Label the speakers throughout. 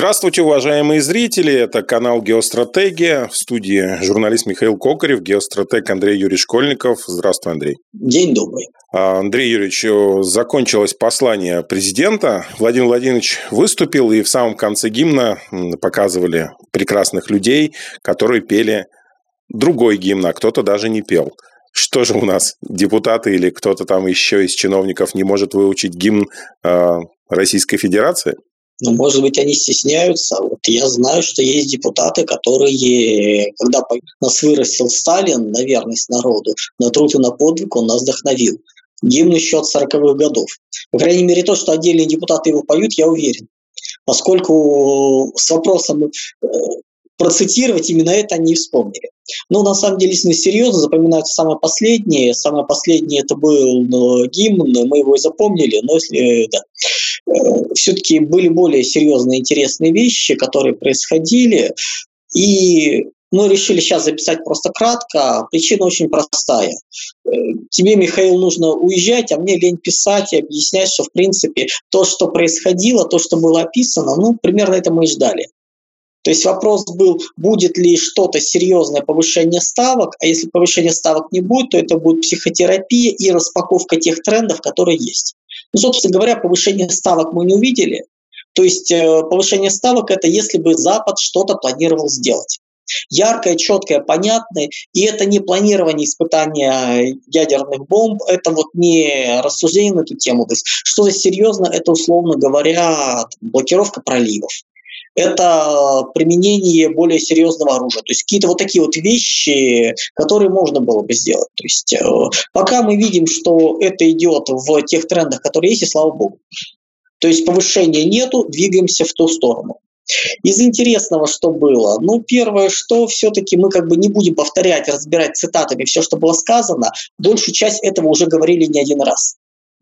Speaker 1: Здравствуйте, уважаемые зрители. Это канал «Геостратегия». В студии журналист Михаил Кокарев, геостратег Андрей Юрьевич Школьников. Здравствуй, Андрей.
Speaker 2: День добрый.
Speaker 1: А, Андрей Юрьевич, э, закончилось послание президента. Владимир Владимирович выступил, и в самом конце гимна показывали прекрасных людей, которые пели другой гимн, а кто-то даже не пел. Что же у нас, депутаты или кто-то там еще из чиновников не может выучить гимн э, Российской Федерации?
Speaker 2: Ну, может быть, они стесняются. Вот я знаю, что есть депутаты, которые, когда нас вырастил Сталин на верность народу, на труд и на подвиг он нас вдохновил. Гимн еще от 40-х годов. По крайней мере, то, что отдельные депутаты его поют, я уверен. Поскольку с вопросом э, процитировать именно это они вспомнили. Но на самом деле, если серьезно, запоминаются самое последнее. Самое последнее это был ну, гимн, мы его и запомнили, но если да, э, все-таки были более серьезные интересные вещи, которые происходили. И мы решили сейчас записать просто кратко. Причина очень простая. Э, тебе, Михаил, нужно уезжать, а мне лень писать и объяснять, что, в принципе, то, что происходило, то, что было описано, ну, примерно это мы и ждали. То есть вопрос был, будет ли что-то серьезное повышение ставок, а если повышение ставок не будет, то это будет психотерапия и распаковка тех трендов, которые есть. Ну, собственно говоря, повышение ставок мы не увидели. То есть э, повышение ставок – это если бы Запад что-то планировал сделать. Яркое, четкое, понятное, и это не планирование испытания ядерных бомб, это вот не рассуждение на эту тему. То есть что-то серьезно, это, условно говоря, блокировка проливов это применение более серьезного оружия. То есть какие-то вот такие вот вещи, которые можно было бы сделать. То есть э, пока мы видим, что это идет в тех трендах, которые есть, и слава богу. То есть повышения нету, двигаемся в ту сторону. Из интересного, что было? Ну, первое, что все-таки мы как бы не будем повторять, разбирать цитатами все, что было сказано. Большую часть этого уже говорили не один раз.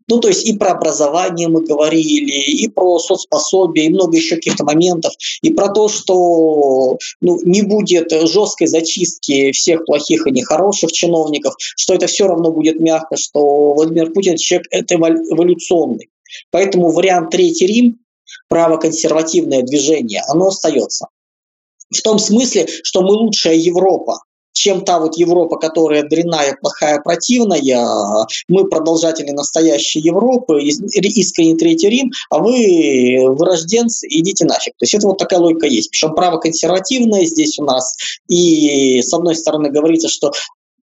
Speaker 2: Ну, то есть и про образование мы говорили, и про соцпособие, и много еще каких-то моментов, и про то, что ну, не будет жесткой зачистки всех плохих и нехороших чиновников, что это все равно будет мягко, что Владимир Путин человек это эволюционный. Поэтому вариант Третий Рим, правоконсервативное движение, оно остается. В том смысле, что мы лучшая Европа, чем та вот Европа, которая дрянная, плохая, противная. Мы продолжатели настоящей Европы, искренний Третий Рим, а вы вырожденцы, идите нафиг. То есть это вот такая логика есть. Причем право консервативное здесь у нас. И с одной стороны говорится, что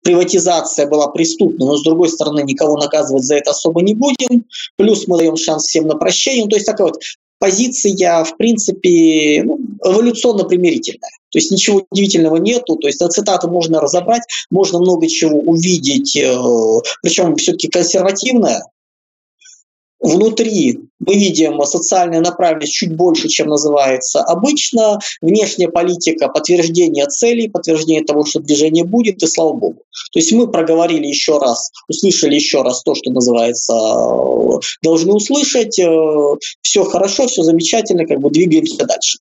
Speaker 2: приватизация была преступна, но с другой стороны никого наказывать за это особо не будем. Плюс мы даем шанс всем на прощение. Ну, то есть такая вот позиция, в принципе, ну, эволюционно-примирительная. То есть ничего удивительного нету. То есть на цитаты можно разобрать, можно много чего увидеть, э, причем все-таки консервативная, Внутри мы видим социальная направленность чуть больше, чем называется обычно. Внешняя политика, подтверждение целей, подтверждение того, что движение будет, и слава богу. То есть мы проговорили еще раз, услышали еще раз то, что называется, должны услышать. Э, все хорошо, все замечательно, как бы двигаемся дальше.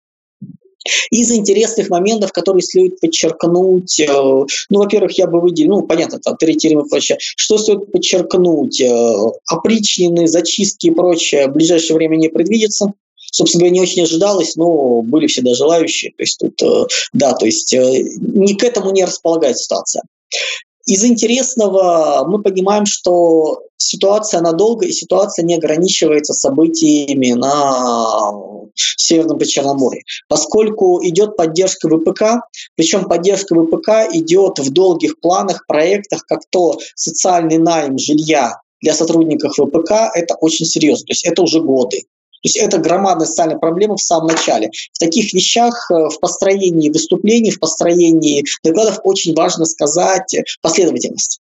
Speaker 2: Из интересных моментов, которые следует подчеркнуть, э, ну, во-первых, я бы выделил, ну, понятно, там, третий рынок и прочее. Что стоит подчеркнуть? Э, опричнины, зачистки и прочее в ближайшее время не предвидится. Собственно говоря, не очень ожидалось, но были всегда желающие. То есть тут, э, да, то есть ни к этому не располагает ситуация. Из интересного мы понимаем, что ситуация надолго, и ситуация не ограничивается событиями на Северном Причерноморье, поскольку идет поддержка ВПК, причем поддержка ВПК идет в долгих планах, проектах, как то социальный найм жилья для сотрудников ВПК, это очень серьезно, то есть это уже годы. То есть это громадная социальная проблема в самом начале. В таких вещах, э, в построении выступлений, в построении докладов очень важно сказать последовательность.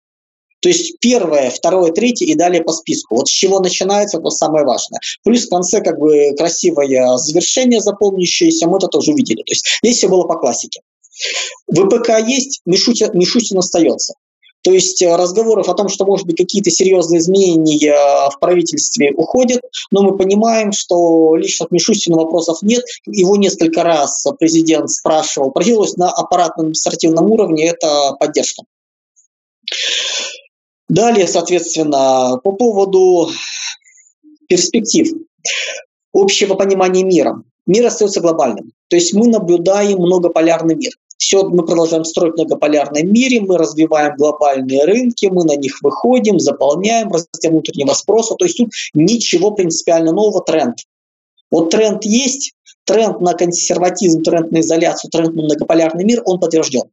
Speaker 2: То есть первое, второе, третье и далее по списку. Вот с чего начинается, это самое важное. Плюс в конце как бы красивое завершение запомнящееся, мы это тоже увидели. То есть здесь все было по классике. ВПК есть, Мишутин, Мишутин остается. То есть э, разговоров о том, что, может быть, какие-то серьезные изменения э, в правительстве уходят, но мы понимаем, что лично к Мишустину вопросов нет. Его несколько раз президент спрашивал, проявилось на аппаратном административном уровне, это поддержка. Далее, соответственно, по поводу перспектив. общего понимания мира. Мир остается глобальным. То есть мы наблюдаем многополярный мир. Все, мы продолжаем строить в многополярном мире, мы развиваем глобальные рынки, мы на них выходим, заполняем, растем внутреннего спроса. То есть тут ничего принципиально нового, тренд. Вот тренд есть, тренд на консерватизм, тренд на изоляцию, тренд на многополярный мир, он подтвержден.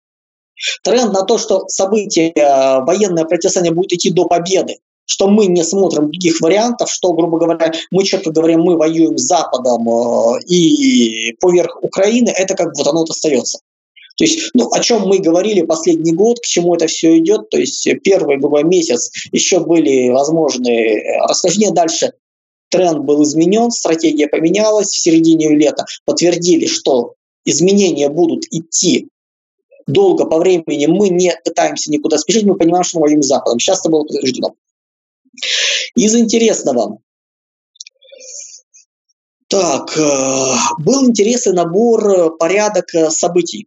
Speaker 2: Тренд на то, что события, э, военное противостояние будет идти до победы, что мы не смотрим других вариантов, что, грубо говоря, мы четко говорим, мы воюем с Западом э, и поверх Украины, это как вот оно вот остается. То есть, ну, о чем мы говорили последний год, к чему это все идет, то есть первый, грубо месяц еще были возможны э, расхождения, дальше тренд был изменен, стратегия поменялась, в середине лета подтвердили, что изменения будут идти долго по времени, мы не пытаемся никуда спешить, мы понимаем, что мы воюем с Западом. Сейчас это было подтверждено. Из интересного. Так, э, был интересный набор, э, порядок э, событий.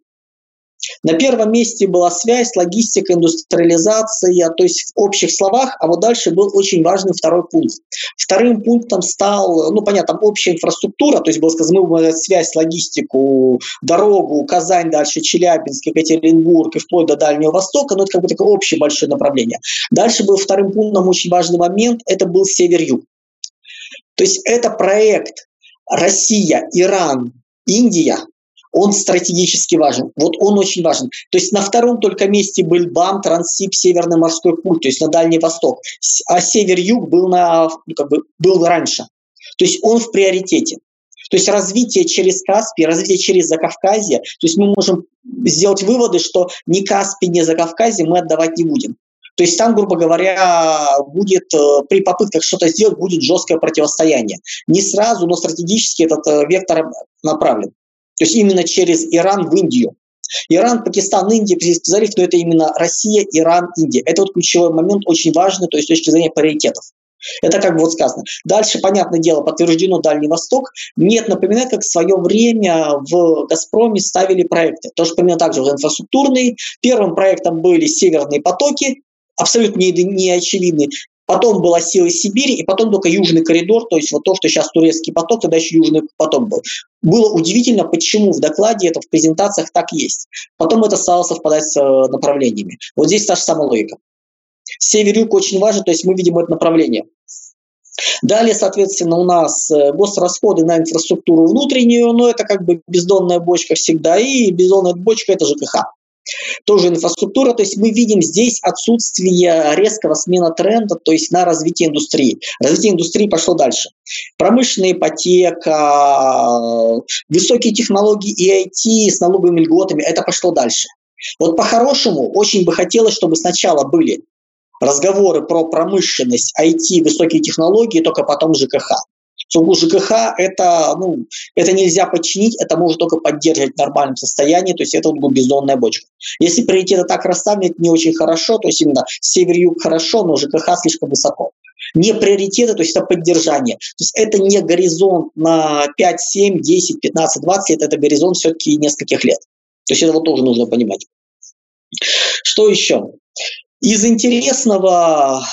Speaker 2: На первом месте была связь, логистика, индустриализация, то есть в общих словах, а вот дальше был очень важный второй пункт. Вторым пунктом стал, ну понятно, общая инфраструктура, то есть было сказано, мы связь, логистику, дорогу, Казань, дальше Челябинск, Екатеринбург и вплоть до Дальнего Востока, но это как бы такое общее большое направление. Дальше был вторым пунктом очень важный момент, это был север-юг. То есть это проект Россия, Иран, Индия, он стратегически важен. Вот он очень важен. То есть на втором только месте был БАМ, Транссиб, Северный морской путь, то есть на Дальний Восток. А Север-Юг был, на, ну, как бы, был раньше. То есть он в приоритете. То есть развитие через Каспий, развитие через Закавказье, то есть мы можем сделать выводы, что ни Каспий, ни Закавказье мы отдавать не будем. То есть там, грубо говоря, будет э, при попытках что-то сделать, будет жесткое противостояние. Не сразу, но стратегически этот э, вектор направлен. То есть именно через Иран в Индию. Иран, Пакистан, Индия, Персидский залив, но это именно Россия, Иран, Индия. Это вот ключевой момент, очень важный, то есть с точки зрения приоритетов. Это как бы вот сказано. Дальше, понятное дело, подтверждено Дальний Восток. Нет, напоминает, как в свое время в «Газпроме» ставили проекты. Тоже примерно так же инфраструктурные. Первым проектом были «Северные потоки», абсолютно не, не очевидный. Потом была сила Сибири, и потом только Южный коридор, то есть вот то, что сейчас турецкий поток, тогда еще Южный поток был. Было удивительно, почему в докладе это в презентациях так есть. Потом это стало совпадать с э, направлениями. Вот здесь та же самая логика. Север-юг очень важен, то есть мы видим это направление. Далее, соответственно, у нас э, госрасходы на инфраструктуру внутреннюю, но это как бы бездонная бочка всегда, и бездонная бочка – это ЖКХ тоже инфраструктура. То есть мы видим здесь отсутствие резкого смена тренда, то есть на развитие индустрии. Развитие индустрии пошло дальше. Промышленная ипотека, высокие технологии и IT с налоговыми льготами, это пошло дальше. Вот по-хорошему очень бы хотелось, чтобы сначала были разговоры про промышленность, IT, высокие технологии, только потом ЖКХ. Сугубо ЖКХ это, ну, это нельзя подчинить, это может только поддерживать в нормальном состоянии, то есть это вот бездонная бочка. Если приоритеты так расставлены, это не очень хорошо, то есть именно север-юг хорошо, но ЖКХ слишком высоко. Не приоритеты, то есть это поддержание. То есть это не горизонт на 5, 7, 10, 15, 20 лет, это горизонт все-таки нескольких лет. То есть это вот тоже нужно понимать. Что еще? Из интересного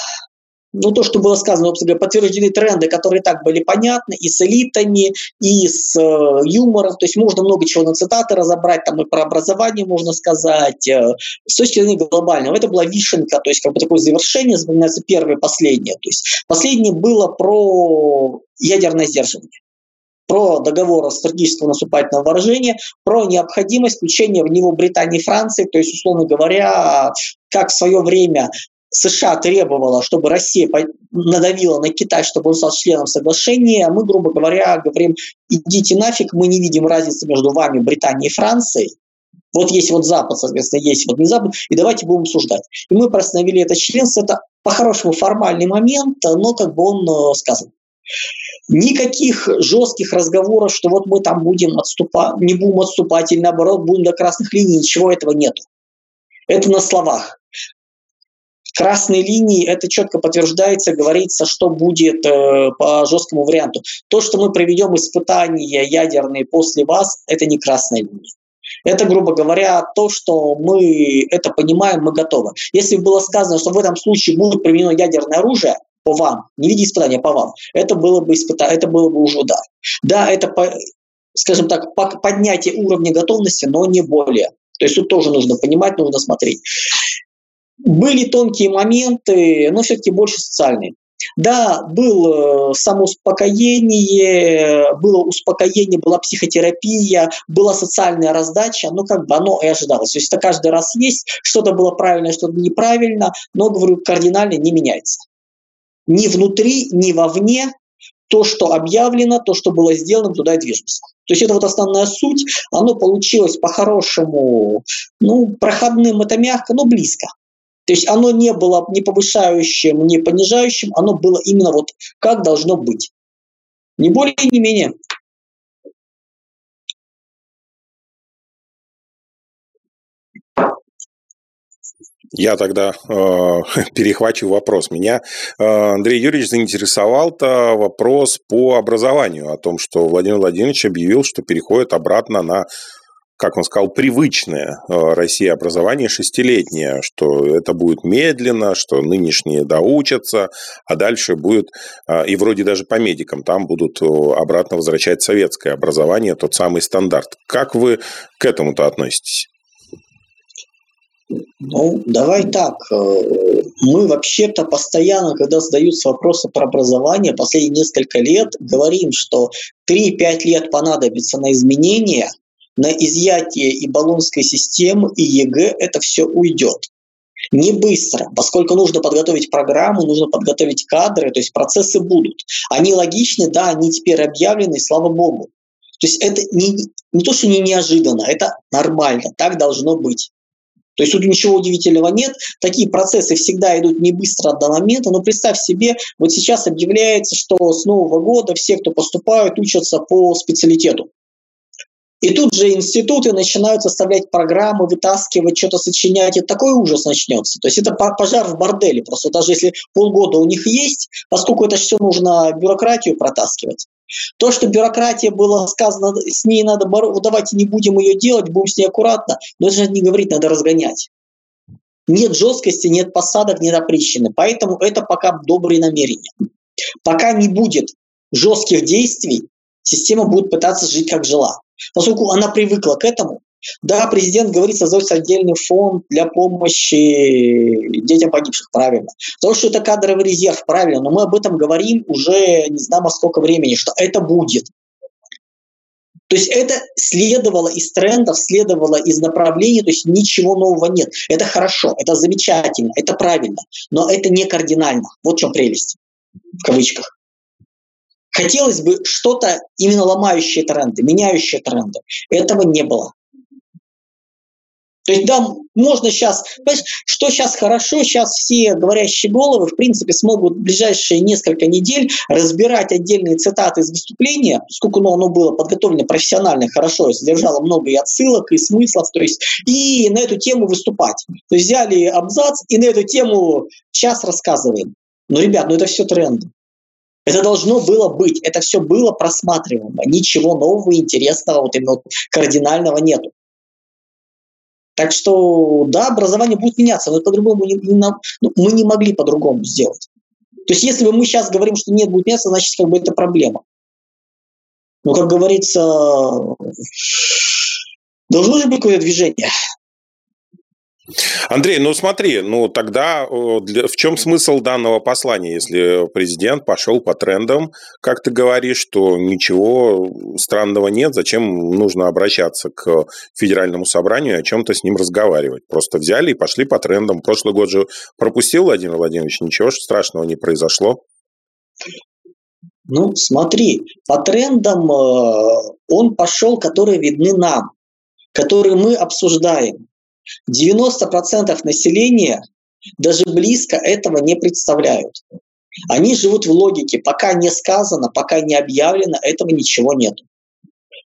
Speaker 2: ну, то, что было сказано, подтверждены тренды, которые так были понятны и с элитами, и с э, юмором. То есть можно много чего на цитаты разобрать, там и про образование можно сказать. Э, с точки зрения глобального, это была вишенка, то есть как бы такое завершение, вспоминается первое и последнее. То есть последнее было про ядерное сдерживание про договор о стратегического наступательного вооружения, про необходимость включения в него Британии и Франции, то есть, условно говоря, как в свое время США требовала, чтобы Россия надавила на Китай, чтобы он стал членом соглашения, мы, грубо говоря, говорим, идите нафиг, мы не видим разницы между вами, Британией и Францией, вот есть вот Запад, соответственно, есть вот не Запад, и давайте будем обсуждать. И мы простановили это членство, это по-хорошему формальный момент, но как бы он э, сказан. Никаких жестких разговоров, что вот мы там будем отступать, не будем отступать или наоборот будем до красных линий, ничего этого нет. Это на словах красной линии это четко подтверждается, говорится, что будет э, по жесткому варианту. То, что мы проведем испытания ядерные после вас, это не красная линия. Это, грубо говоря, то, что мы это понимаем, мы готовы. Если было сказано, что в этом случае будет применено ядерное оружие, по вам, не в виде испытания, а по вам, это было бы испытание, это было бы уже удар. Да, это, по, скажем так, поднятие уровня готовности, но не более. То есть тут тоже нужно понимать, нужно смотреть. Были тонкие моменты, но все-таки больше социальные. Да, было э, самоуспокоение, было успокоение, была психотерапия, была социальная раздача, ну как бы оно и ожидалось. То есть это каждый раз есть, что-то было правильно, что-то неправильно, но, говорю, кардинально не меняется. Ни внутри, ни вовне то, что объявлено, то, что было сделано, туда и движется. То есть это вот основная суть, оно получилось по-хорошему, ну, проходным это мягко, но близко. То есть оно не было не повышающим, не понижающим, оно было именно вот как должно быть. Не более, не менее.
Speaker 1: Я тогда э, перехвачу вопрос. Меня э, Андрей Юрьевич заинтересовал-то вопрос по образованию, о том, что Владимир Владимирович объявил, что переходит обратно на как он сказал, привычное э, России образование шестилетнее, что это будет медленно, что нынешние доучатся, а дальше будет, э, и вроде даже по медикам, там будут э, обратно возвращать советское образование, тот самый стандарт. Как вы к этому-то относитесь?
Speaker 2: Ну, давай так. Мы вообще-то постоянно, когда задаются вопросы про образование, последние несколько лет говорим, что 3-5 лет понадобится на изменения, на изъятие и Болонской системы, и ЕГЭ это все уйдет. Не быстро, поскольку нужно подготовить программу, нужно подготовить кадры, то есть процессы будут. Они логичны, да, они теперь объявлены, слава богу. То есть это не, не то, что не неожиданно, это нормально, так должно быть. То есть тут ничего удивительного нет. Такие процессы всегда идут не быстро до момента. Но представь себе, вот сейчас объявляется, что с Нового года все, кто поступают, учатся по специалитету. И тут же институты начинают составлять программы, вытаскивать, что-то сочинять, и такой ужас начнется. То есть это пожар в борделе. Просто даже если полгода у них есть, поскольку это все нужно бюрократию протаскивать. То, что бюрократия была сказано, с ней надо бороться, давайте не будем ее делать, будем с ней аккуратно, но это же не говорить, надо разгонять. Нет жесткости, нет посадок, нет опрещины. Поэтому это пока добрые намерения. Пока не будет жестких действий, система будет пытаться жить как жила поскольку она привыкла к этому. Да, президент говорит создать отдельный фонд для помощи детям погибших, правильно. То, что это кадровый резерв, правильно, но мы об этом говорим уже не знаю, сколько времени, что это будет. То есть это следовало из трендов, следовало из направлений, то есть ничего нового нет. Это хорошо, это замечательно, это правильно, но это не кардинально. Вот в чем прелесть, в кавычках. Хотелось бы что-то именно ломающее тренды, меняющее тренды. Этого не было. То есть, да, можно сейчас, что сейчас хорошо, сейчас все говорящие головы, в принципе, смогут в ближайшие несколько недель разбирать отдельные цитаты из выступления, сколько ну, оно было подготовлено профессионально, хорошо, содержало много и отсылок, и смыслов, то есть, и на эту тему выступать. То есть взяли абзац и на эту тему час рассказываем. Но, ребят, ну это все тренды. Это должно было быть, это все было просматриваемо. Ничего нового, интересного, вот именно кардинального нету. Так что, да, образование будет меняться, но по-другому не, не, ну, мы не могли по-другому сделать. То есть, если бы мы сейчас говорим, что нет, будет меняться, значит, как бы это проблема. Но, как говорится, должно же быть какое-то движение.
Speaker 1: Андрей, ну смотри, ну тогда для, в чем смысл данного послания, если президент пошел по трендам, как ты говоришь, что ничего странного нет, зачем нужно обращаться к федеральному собранию и о чем-то с ним разговаривать? Просто взяли и пошли по трендам. Прошлый год же пропустил Владимир Владимирович, ничего страшного не произошло.
Speaker 2: Ну, смотри, по трендам э, он пошел, которые видны нам, которые мы обсуждаем. 90% населения даже близко этого не представляют. Они живут в логике, пока не сказано, пока не объявлено, этого ничего нет.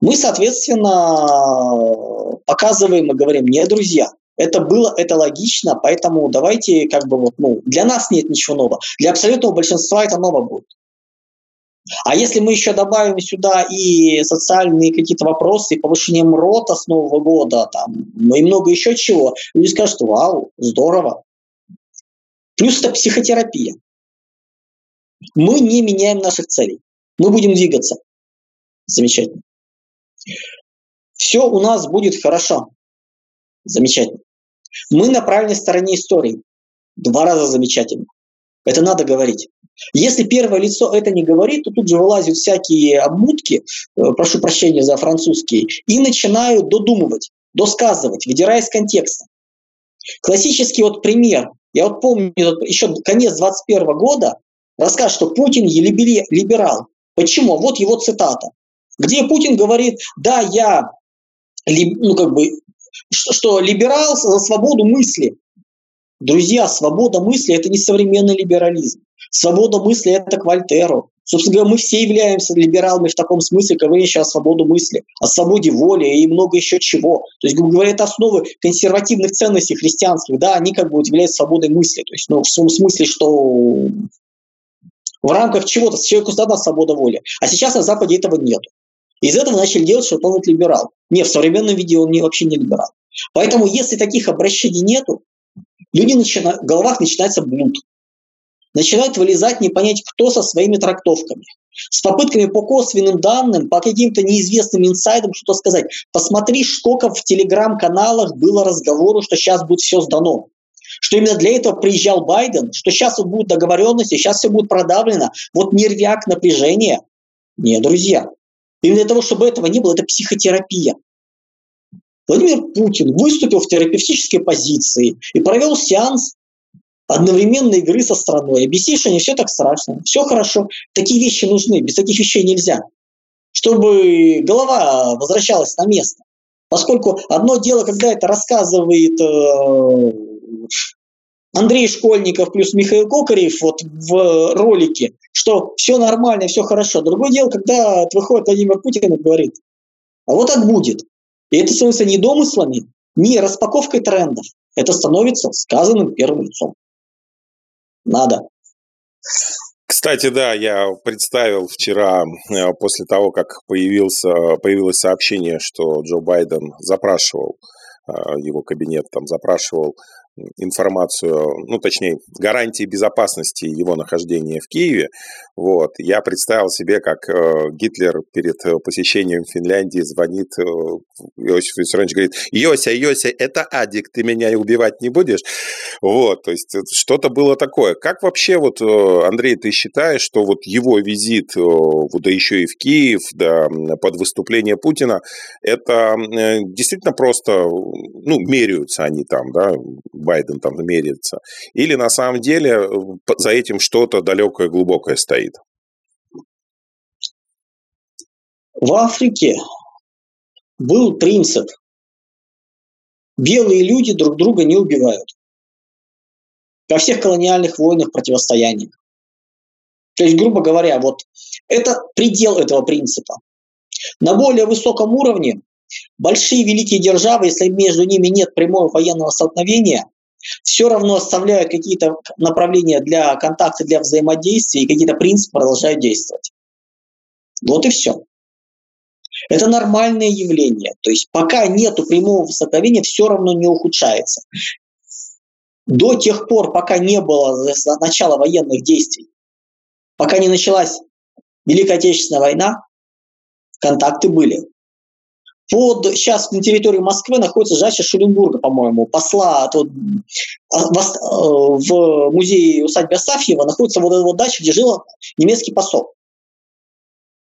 Speaker 2: Мы, соответственно, показываем и говорим, нет, друзья, это было, это логично, поэтому давайте как бы вот, ну, для нас нет ничего нового. Для абсолютного большинства это ново будет. А если мы еще добавим сюда и социальные какие-то вопросы, и повышение МРОТа с Нового года, там, ну и много еще чего, люди скажут, вау, здорово. Плюс это психотерапия. Мы не меняем наших целей. Мы будем двигаться. Замечательно. Все у нас будет хорошо. Замечательно. Мы на правильной стороне истории. Два раза замечательно. Это надо говорить. Если первое лицо это не говорит, то тут же вылазят всякие обмутки, э, прошу прощения за французские, и начинают додумывать, досказывать, выдирая из контекста. Классический вот пример. Я вот помню еще конец 21 года, рассказ, что Путин либерал. Почему? Вот его цитата. Где Путин говорит, да, я ну, как бы, что либерал за свободу мысли. Друзья, свобода мысли – это не современный либерализм. Свобода мысли – это к Вольтеру. Собственно говоря, мы все являемся либералами в таком смысле, говорящие о свободе мысли, о свободе воли и много еще чего. То есть, грубо говоря, это основы консервативных ценностей христианских, да, они как бы являются свободой мысли. То есть, ну, в том смысле, что в рамках чего-то человеку дана свобода воли. А сейчас на Западе этого нет. Из этого начали делать, что он вот либерал. Не, в современном виде он не, вообще не либерал. Поэтому, если таких обращений нету, люди начинают, в головах начинается блуд. Начинают вылезать не понять, кто со своими трактовками. С попытками по косвенным данным, по каким-то неизвестным инсайдам что-то сказать. Посмотри, сколько в телеграм-каналах было разговору, что сейчас будет все сдано. Что именно для этого приезжал Байден, что сейчас вот будут договоренности, сейчас все будет продавлено. Вот нервяк, напряжение. Нет, друзья. Именно для того, чтобы этого не было, это психотерапия. Владимир Путин выступил в терапевтической позиции и провел сеанс одновременной игры со страной. Объяснить, что не все так страшно, все хорошо. Такие вещи нужны, без таких вещей нельзя. Чтобы голова возвращалась на место. Поскольку одно дело, когда это рассказывает э, Андрей Школьников плюс Михаил Кокарев вот в ролике, что все нормально, все хорошо. Другое дело, когда выходит Владимир Путин и говорит, а вот так будет. И это становится не домыслами, не распаковкой трендов. Это становится сказанным первым лицом. Надо.
Speaker 1: Кстати, да, я представил вчера, э, после того, как появился, появилось сообщение, что Джо Байден запрашивал, э, его кабинет там запрашивал информацию, ну, точнее, гарантии безопасности его нахождения в Киеве, вот, я представил себе, как э, Гитлер перед э, посещением Финляндии звонит э, Иосиф Виссарионович, говорит, Йося, Йося, это Адик, ты меня убивать не будешь? Вот, то есть что-то было такое. Как вообще, вот, Андрей, ты считаешь, что вот его визит, да еще и в Киев, да, под выступление Путина, это действительно просто, ну, меряются они там, да, Байден там меряется, или на самом деле э, за этим что-то далекое, глубокое стоит?
Speaker 2: В Африке был принцип «белые люди друг друга не убивают» во всех колониальных войнах, противостояниях. То есть, грубо говоря, вот это предел этого принципа. На более высоком уровне большие великие державы, если между ними нет прямого военного столкновения, все равно оставляют какие-то направления для контакта, для взаимодействия, и какие-то принципы продолжают действовать. Вот и все. Это нормальное явление. То есть пока нет прямого столкновения, все равно не ухудшается. До тех пор, пока не было начала военных действий, пока не началась Великая Отечественная война, контакты были под, сейчас на территории Москвы находится жача Шуленбурга, по-моему, посла а, в, э, в музее усадьбы Асафьева находится вот эта вот дача, где жил немецкий посол.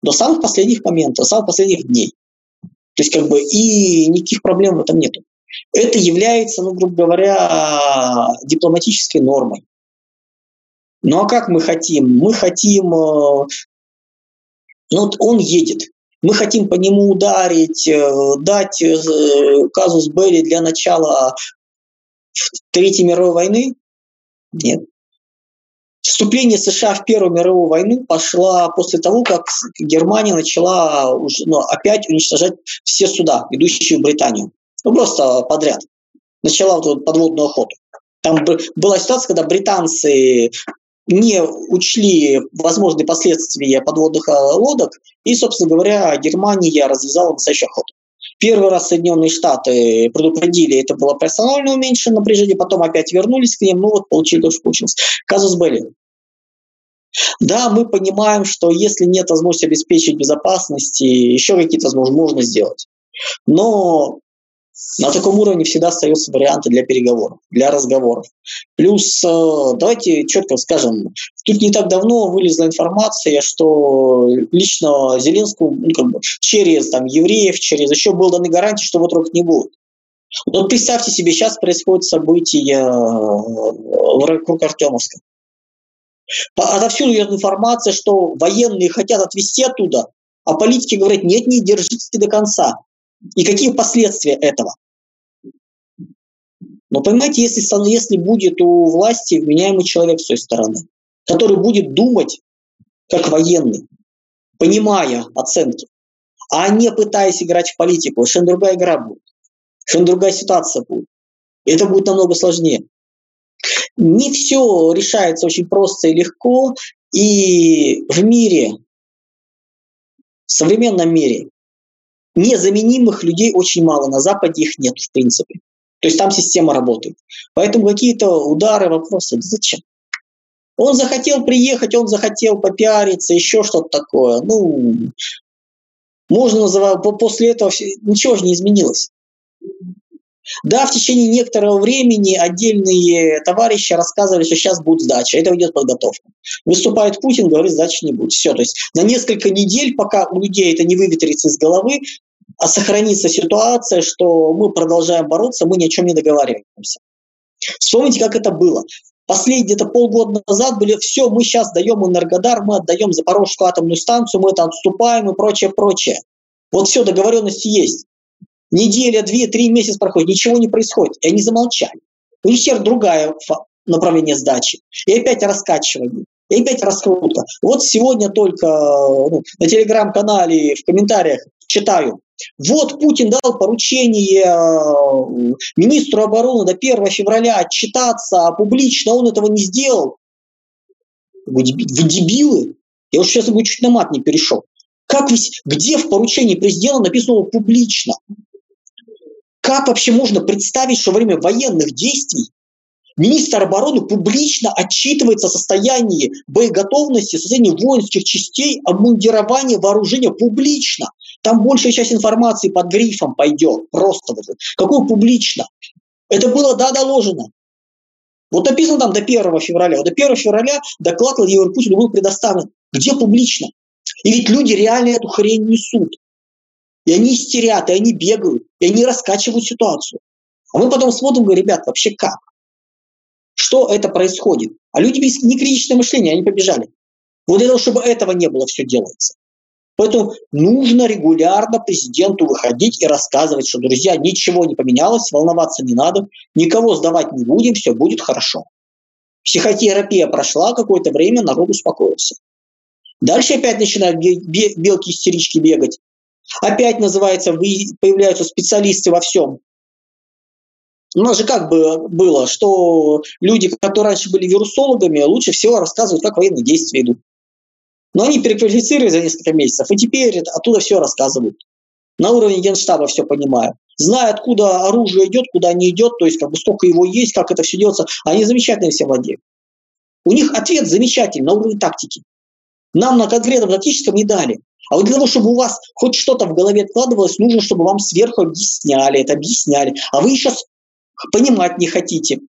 Speaker 2: До самых последних моментов, до самых последних дней. То есть как бы и никаких проблем в этом нету. Это является, ну, грубо говоря, дипломатической нормой. Ну а как мы хотим? Мы хотим, э, ну вот он едет, мы хотим по нему ударить, э, дать э, казус Белли для начала Третьей мировой войны? Нет. Вступление США в Первую мировую войну пошло после того, как Германия начала уже, ну, опять уничтожать все суда, идущие в Британию. Ну, просто подряд. Начала вот подводную охоту. Там была ситуация, когда британцы не учли возможные последствия подводных а, лодок, и, собственно говоря, Германия развязала настоящий ход. Первый раз Соединенные Штаты предупредили, это было персонально уменьшено напряжение, потом опять вернулись к ним, ну вот получили то, что получилось. Казус Белли. Да, мы понимаем, что если нет возможности обеспечить безопасность, еще какие-то возможности можно сделать. Но на таком уровне всегда остаются варианты для переговоров, для разговоров. Плюс, э, давайте четко скажем, тут не так давно вылезла информация, что лично Зеленскому ну, как бы, через там, евреев, через еще был даны гарантии, что вот рок не будет. Вот представьте себе, сейчас происходит событие э, вокруг Артемовска. Отовсюду идет информация, что военные хотят отвезти оттуда, а политики говорят, нет, не держитесь до конца. И какие последствия этого? Но понимаете, если, если будет у власти вменяемый человек с той стороны, который будет думать как военный, понимая оценки, а не пытаясь играть в политику, совершенно другая игра будет, совершенно другая ситуация будет. И это будет намного сложнее. Не все решается очень просто и легко, и в мире, в современном мире, незаменимых людей очень мало, на Западе их нет в принципе. То есть там система работает. Поэтому какие-то удары, вопросы, зачем? Он захотел приехать, он захотел попиариться, еще что-то такое. Ну, можно называть, после этого ничего же не изменилось. Да, в течение некоторого времени отдельные товарищи рассказывали, что сейчас будет сдача, это идет подготовка. Выступает Путин, говорит, сдачи не будет. Все, то есть на несколько недель, пока у людей это не выветрится из головы, а сохранится ситуация, что мы продолжаем бороться, мы ни о чем не договариваемся. Вспомните, как это было. Последние где-то полгода назад были, все, мы сейчас даем Энергодар, мы отдаем Запорожскую атомную станцию, мы это отступаем и прочее, прочее. Вот все, договоренности есть. Неделя, две, три месяца проходит, ничего не происходит. И они замолчали. У них теперь другое направление сдачи. И опять раскачивание. И опять раскрутка. Вот сегодня только ну, на телеграм-канале в комментариях читаю. Вот Путин дал поручение э, министру обороны до 1 февраля отчитаться, а публично он этого не сделал. Вы, дебилы? Я уж сейчас бы чуть на мат не перешел. Как вы, где в поручении президента написано публично? Как вообще можно представить, что во время военных действий министр обороны публично отчитывается о состоянии боеготовности, состоянии воинских частей, обмундирования вооружения публично? Там большая часть информации под грифом пойдет, просто вот. Какое публично? Это было, да, доложено. Вот написано там до 1 февраля. До 1 февраля доклад Владимиру Путину был предоставлен. Где публично? И ведь люди реально эту хрень несут. И они истерят, и они бегают, и они раскачивают ситуацию. А мы потом смотрим, говорим, ребят, вообще как? Что это происходит? А люди без некритичного мышления, они побежали. Вот для того, чтобы этого не было, все делается. Поэтому нужно регулярно президенту выходить и рассказывать, что, друзья, ничего не поменялось, волноваться не надо, никого сдавать не будем, все будет хорошо. Психотерапия прошла, какое-то время народ успокоился. Дальше опять начинают белки-истерички бегать. Опять называется, появляются специалисты во всем. У нас же как бы было, что люди, которые раньше были вирусологами, лучше всего рассказывают, как военные действия идут. Но они переквалифицировали за несколько месяцев, и теперь оттуда все рассказывают. На уровне генштаба все понимают. Зная, откуда оружие идет, куда не идет, то есть как бы сколько его есть, как это все делается, они замечательно все владеют. У них ответ замечательный на уровне тактики. Нам на конкретном тактическом не дали. А вот для того, чтобы у вас хоть что-то в голове откладывалось, нужно, чтобы вам сверху объясняли, это объясняли. А вы сейчас понимать не хотите.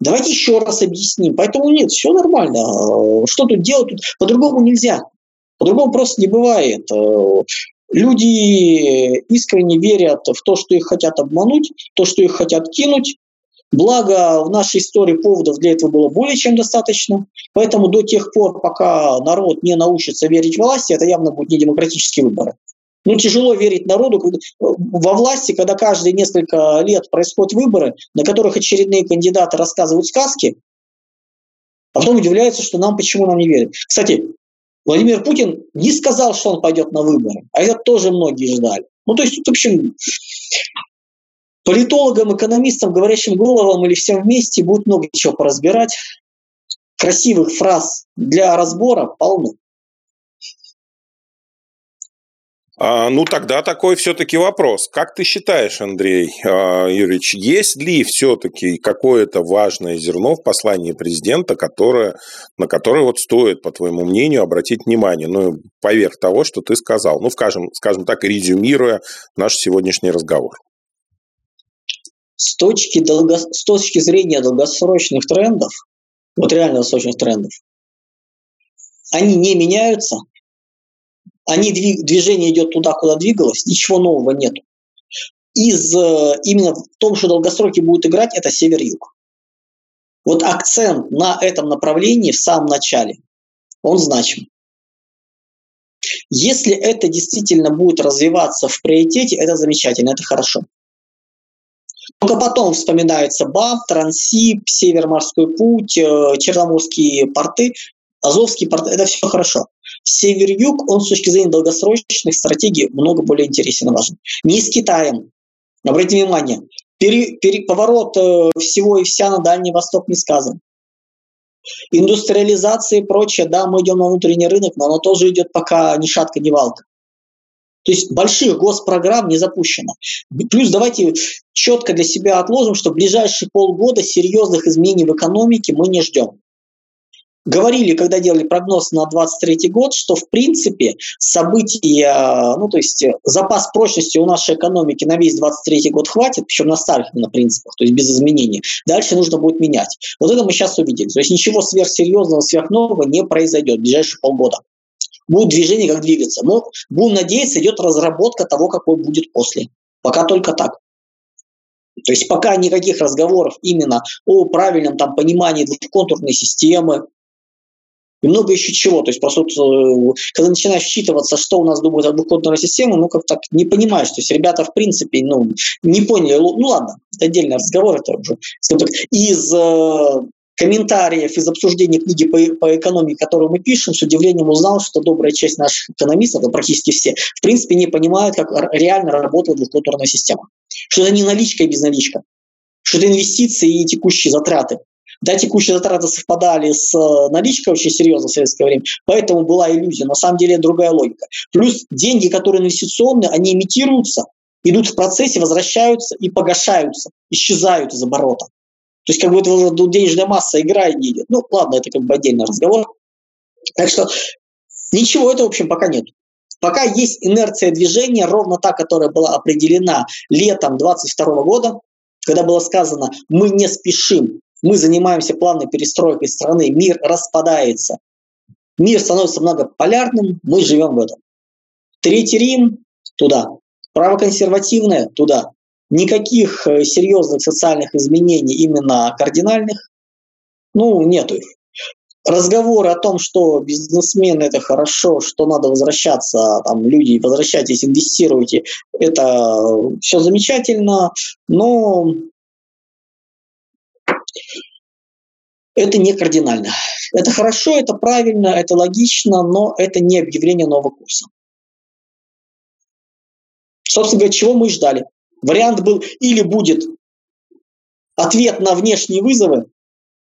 Speaker 2: Давайте еще раз объясним. Поэтому нет, все нормально. Что тут делать? Тут по-другому нельзя. По-другому просто не бывает. Люди искренне верят в то, что их хотят обмануть, то, что их хотят кинуть. Благо, в нашей истории поводов для этого было более чем достаточно. Поэтому до тех пор, пока народ не научится верить власти, это явно будет не демократические выборы. Ну, тяжело верить народу во власти, когда каждые несколько лет происходят выборы, на которых очередные кандидаты рассказывают сказки, а потом удивляются, что нам почему нам не верят. Кстати, Владимир Путин не сказал, что он пойдет на выборы, а это тоже многие ждали. Ну, то есть, в общем, политологам, экономистам, говорящим головам или всем вместе будет много чего поразбирать. Красивых фраз для разбора полно.
Speaker 1: Ну, тогда такой все-таки вопрос. Как ты считаешь, Андрей а, Юрьевич, есть ли все-таки какое-то важное зерно в послании президента, которое, на которое вот стоит, по твоему мнению, обратить внимание, ну, поверх того, что ты сказал, ну, скажем, скажем так, резюмируя наш сегодняшний разговор?
Speaker 2: С точки, долго, с точки зрения долгосрочных трендов, вот реально долгосрочных трендов, они не меняются, они движение идет туда, куда двигалось, ничего нового нет. Из э, именно в том, что долгосроки будут играть, это север-юг. Вот акцент на этом направлении в самом начале, он значим. Если это действительно будет развиваться в приоритете, это замечательно, это хорошо. Только потом вспоминается БАМ, Трансип, Североморской путь, э, Черноморские порты, Азовские порты. Это все хорошо. Север-юг, он с точки зрения долгосрочных стратегий много более интересен и важен. Не с Китаем. Обратите внимание, пере, пере, поворот э, всего и вся на Дальний Восток не сказан. Индустриализация и прочее, да, мы идем на внутренний рынок, но оно тоже идет пока ни шатка, ни валка. То есть больших госпрограмм не запущено. Плюс давайте четко для себя отложим, что в ближайшие полгода серьезных изменений в экономике мы не ждем говорили, когда делали прогноз на 23 год, что в принципе события, ну то есть запас прочности у нашей экономики на весь 23 год хватит, причем на старых на принципах, то есть без изменений. Дальше нужно будет менять. Вот это мы сейчас увидели. То есть ничего сверхсерьезного, сверхнового не произойдет в ближайшие полгода. Будет движение, как двигаться. Но будем надеяться, идет разработка того, какой будет после. Пока только так. То есть пока никаких разговоров именно о правильном там, понимании двухконтурной системы, и много еще чего. То есть, просто э, когда начинаешь считываться, что у нас думают о двухкодной системе, ну, как так не понимаешь. То есть, ребята, в принципе, ну, не поняли. Ну, ладно, это отдельный разговор. Это уже, из э, комментариев, из обсуждения книги по, по экономике, которую мы пишем, с удивлением узнал, что добрая часть наших экономистов, это практически все, в принципе, не понимают, как реально работает двухконтурная система. Что это не наличка и безналичка, что это инвестиции и текущие затраты, да, текущие затраты совпадали с э, наличкой очень серьезно в советское время, поэтому была иллюзия. На самом деле другая логика. Плюс деньги, которые инвестиционные, они имитируются, идут в процессе, возвращаются и погашаются, исчезают из оборота. То есть как бы это уже денежная масса играет не идет. Ну, ладно, это как бы отдельный разговор. Так что ничего этого, в общем, пока нет. Пока есть инерция движения, ровно та, которая была определена летом 22 года, когда было сказано, мы не спешим мы занимаемся плавной перестройкой страны, мир распадается. Мир становится многополярным, мы живем в этом. Третий Рим – туда. Правоконсервативное – туда. Никаких э, серьезных социальных изменений, именно кардинальных, ну, нету их. Разговоры о том, что бизнесмены это хорошо, что надо возвращаться, там, люди, возвращайтесь, инвестируйте, это все замечательно, но это не кардинально. Это хорошо, это правильно, это логично, но это не объявление нового курса. Собственно говоря, чего мы ждали? Вариант был или будет ответ на внешние вызовы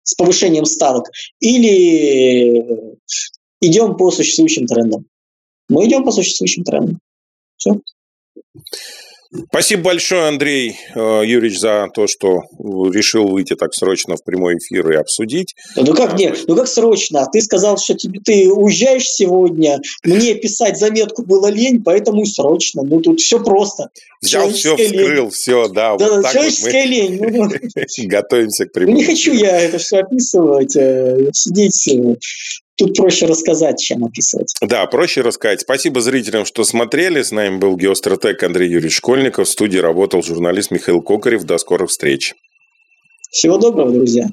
Speaker 2: с повышением ставок, или идем по существующим трендам. Мы идем по существующим трендам. Все.
Speaker 1: Спасибо большое, Андрей э, Юрьевич, за то, что решил выйти так срочно в прямой эфир и обсудить.
Speaker 2: Ну как нет, ну как срочно? Ты сказал, что тебе, ты уезжаешь сегодня, мне писать заметку было лень, поэтому срочно. Ну тут все просто.
Speaker 1: Взял все, вскрыл, лень. все, да.
Speaker 2: Да, вот человеческая вот лень. Ну,
Speaker 1: готовимся к прямому.
Speaker 2: Ну, не хочу я это все описывать, э, сидеть э, Тут проще рассказать, чем описывать.
Speaker 1: Да, проще рассказать. Спасибо зрителям, что смотрели. С нами был геостратег Андрей Юрьевич Школьников. В студии работал журналист Михаил Кокарев. До скорых встреч.
Speaker 2: Всего доброго, друзья.